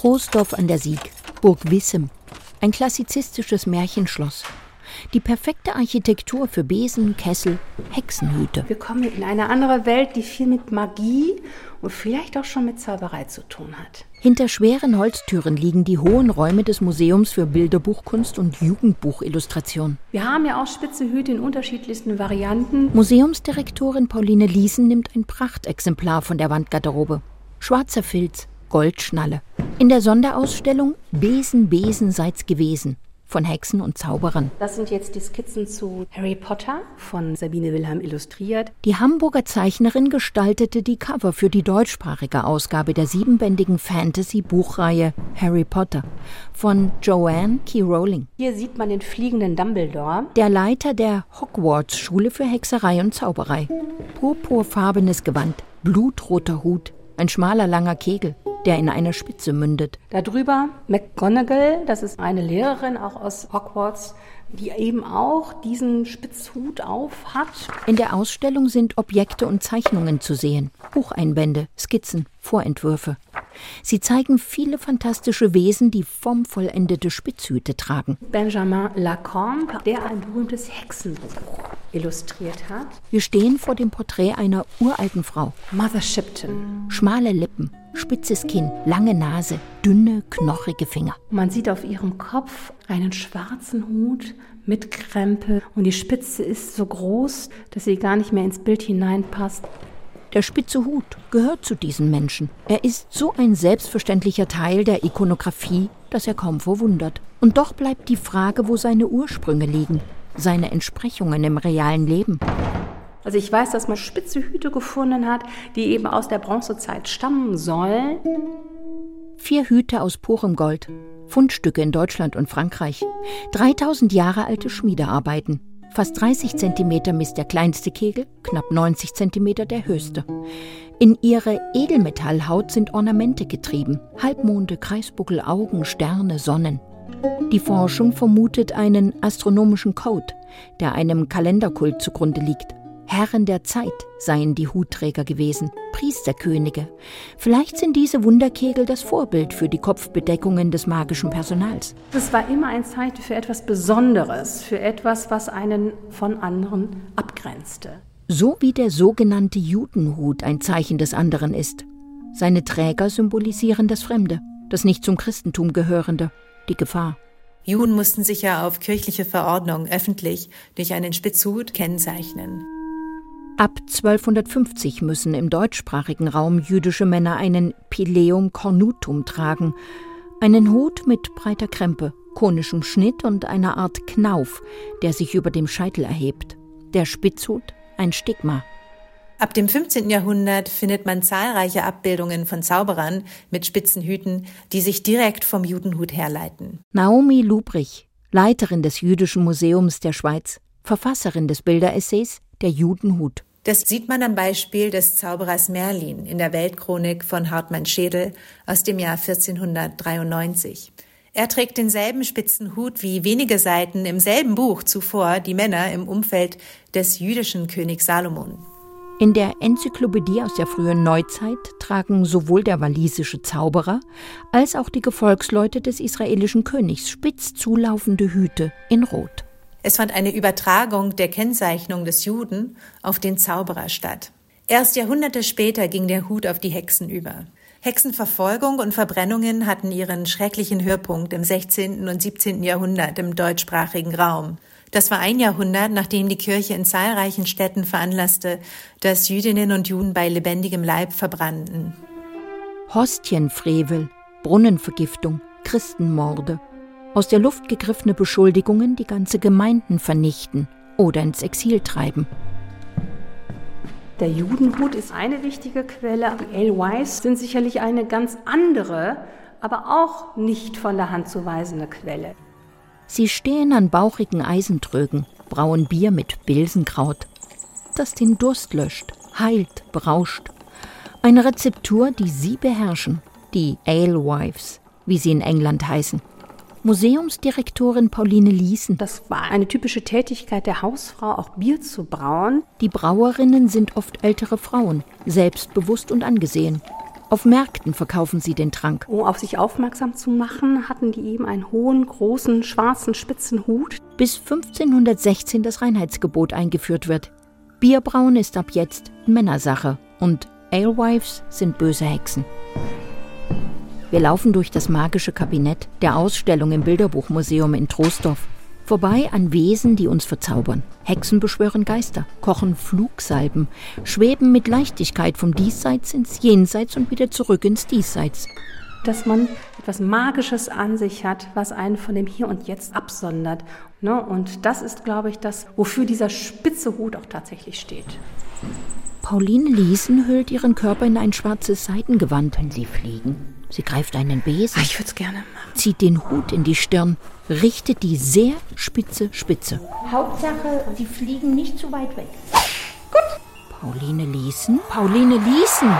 Troisdorf an der Sieg, Burg Wissem, ein klassizistisches Märchenschloss. Die perfekte Architektur für Besen, Kessel, Hexenhüte. Wir kommen in eine andere Welt, die viel mit Magie und vielleicht auch schon mit Zauberei zu tun hat. Hinter schweren Holztüren liegen die hohen Räume des Museums für Bilderbuchkunst und Jugendbuchillustration. Wir haben ja auch spitze Hüte in unterschiedlichsten Varianten. Museumsdirektorin Pauline Liesen nimmt ein Prachtexemplar von der Wandgarderobe. Schwarzer Filz, Goldschnalle. In der Sonderausstellung Besen, Besen seid's gewesen von Hexen und Zauberern. Das sind jetzt die Skizzen zu Harry Potter von Sabine Wilhelm illustriert. Die Hamburger Zeichnerin gestaltete die Cover für die deutschsprachige Ausgabe der siebenbändigen Fantasy-Buchreihe Harry Potter von Joanne Key Rowling. Hier sieht man den fliegenden Dumbledore. Der Leiter der Hogwarts-Schule für Hexerei und Zauberei. Purpurfarbenes Gewand, blutroter Hut, ein schmaler langer Kegel der in eine Spitze mündet. Darüber McGonagall, das ist eine Lehrerin auch aus Hogwarts, die eben auch diesen Spitzhut auf hat. In der Ausstellung sind Objekte und Zeichnungen zu sehen, Bucheinbände, Skizzen, Vorentwürfe. Sie zeigen viele fantastische Wesen, die formvollendete Spitzhüte tragen. Benjamin Lacombe, der ein berühmtes Hexenbuch illustriert hat. Wir stehen vor dem Porträt einer uralten Frau. Mother Shipton. Schmale Lippen, spitzes Kinn, lange Nase, dünne, knochige Finger. Man sieht auf ihrem Kopf einen schwarzen Hut mit Krempel und die Spitze ist so groß, dass sie gar nicht mehr ins Bild hineinpasst. Der spitze Hut gehört zu diesen Menschen. Er ist so ein selbstverständlicher Teil der Ikonografie, dass er kaum verwundert. Und doch bleibt die Frage, wo seine Ursprünge liegen, seine Entsprechungen im realen Leben. Also ich weiß, dass man spitze Hüte gefunden hat, die eben aus der Bronzezeit stammen sollen. Vier Hüte aus purem Gold, Fundstücke in Deutschland und Frankreich, 3000 Jahre alte Schmiedearbeiten. Fast 30 Zentimeter misst der kleinste Kegel, knapp 90 Zentimeter der höchste. In ihre Edelmetallhaut sind Ornamente getrieben: Halbmonde, Kreisbuckel, Augen, Sterne, Sonnen. Die Forschung vermutet einen astronomischen Code, der einem Kalenderkult zugrunde liegt. Herren der Zeit seien die Hutträger gewesen, Priesterkönige. Vielleicht sind diese Wunderkegel das Vorbild für die Kopfbedeckungen des magischen Personals. Es war immer ein Zeichen für etwas Besonderes, für etwas, was einen von anderen abgrenzte. So wie der sogenannte Judenhut ein Zeichen des anderen ist. Seine Träger symbolisieren das Fremde, das nicht zum Christentum gehörende, die Gefahr. Juden mussten sich ja auf kirchliche Verordnung öffentlich durch einen Spitzhut kennzeichnen. Ab 1250 müssen im deutschsprachigen Raum jüdische Männer einen Pileum cornutum tragen, einen Hut mit breiter Krempe, konischem Schnitt und einer Art Knauf, der sich über dem Scheitel erhebt. Der Spitzhut ein Stigma. Ab dem 15. Jahrhundert findet man zahlreiche Abbildungen von Zauberern mit spitzen Hüten, die sich direkt vom Judenhut herleiten. Naomi Lubrich, Leiterin des Jüdischen Museums der Schweiz, Verfasserin des Bilderessays Der Judenhut. Das sieht man am Beispiel des Zauberers Merlin in der Weltchronik von Hartmann Schädel aus dem Jahr 1493. Er trägt denselben spitzen Hut wie wenige Seiten im selben Buch zuvor die Männer im Umfeld des jüdischen Königs Salomon. In der Enzyklopädie aus der frühen Neuzeit tragen sowohl der walisische Zauberer als auch die Gefolgsleute des israelischen Königs spitz zulaufende Hüte in Rot. Es fand eine Übertragung der Kennzeichnung des Juden auf den Zauberer statt. Erst Jahrhunderte später ging der Hut auf die Hexen über. Hexenverfolgung und Verbrennungen hatten ihren schrecklichen Höhepunkt im 16. und 17. Jahrhundert im deutschsprachigen Raum. Das war ein Jahrhundert, nachdem die Kirche in zahlreichen Städten veranlasste, dass Jüdinnen und Juden bei lebendigem Leib verbrannten. Hostienfrevel, Brunnenvergiftung, Christenmorde, aus der Luft gegriffene Beschuldigungen, die ganze Gemeinden vernichten oder ins Exil treiben. Der Judenhut ist eine wichtige Quelle. Die Alewives sind sicherlich eine ganz andere, aber auch nicht von der Hand zu weisende Quelle. Sie stehen an bauchigen Eisentrögen, brauen Bier mit Bilsenkraut, das den Durst löscht, heilt, berauscht. Eine Rezeptur, die sie beherrschen, die Alewives, wie sie in England heißen. Museumsdirektorin Pauline Liesen. Das war eine typische Tätigkeit der Hausfrau, auch Bier zu brauen. Die Brauerinnen sind oft ältere Frauen, selbstbewusst und angesehen. Auf Märkten verkaufen sie den Trank. Um auf sich aufmerksam zu machen, hatten die eben einen hohen, großen, schwarzen, spitzen Hut. Bis 1516 das Reinheitsgebot eingeführt wird. Bierbrauen ist ab jetzt Männersache und Alewives sind böse Hexen. Wir laufen durch das magische Kabinett der Ausstellung im Bilderbuchmuseum in Troisdorf. Vorbei an Wesen, die uns verzaubern. Hexen beschwören Geister, kochen Flugsalben, schweben mit Leichtigkeit vom Diesseits ins Jenseits und wieder zurück ins Diesseits. Dass man etwas Magisches an sich hat, was einen von dem Hier und Jetzt absondert. Ne? Und das ist, glaube ich, das, wofür dieser spitze Hut auch tatsächlich steht. Pauline Liesen hüllt ihren Körper in ein schwarzes Seidengewand, wenn sie fliegen. Sie greift einen Besen. Ach, ich würde es gerne machen. Zieht den Hut in die Stirn, richtet die sehr spitze Spitze. Hauptsache, sie fliegen nicht zu weit weg. Gut. Pauline Liesen? Pauline Liesen!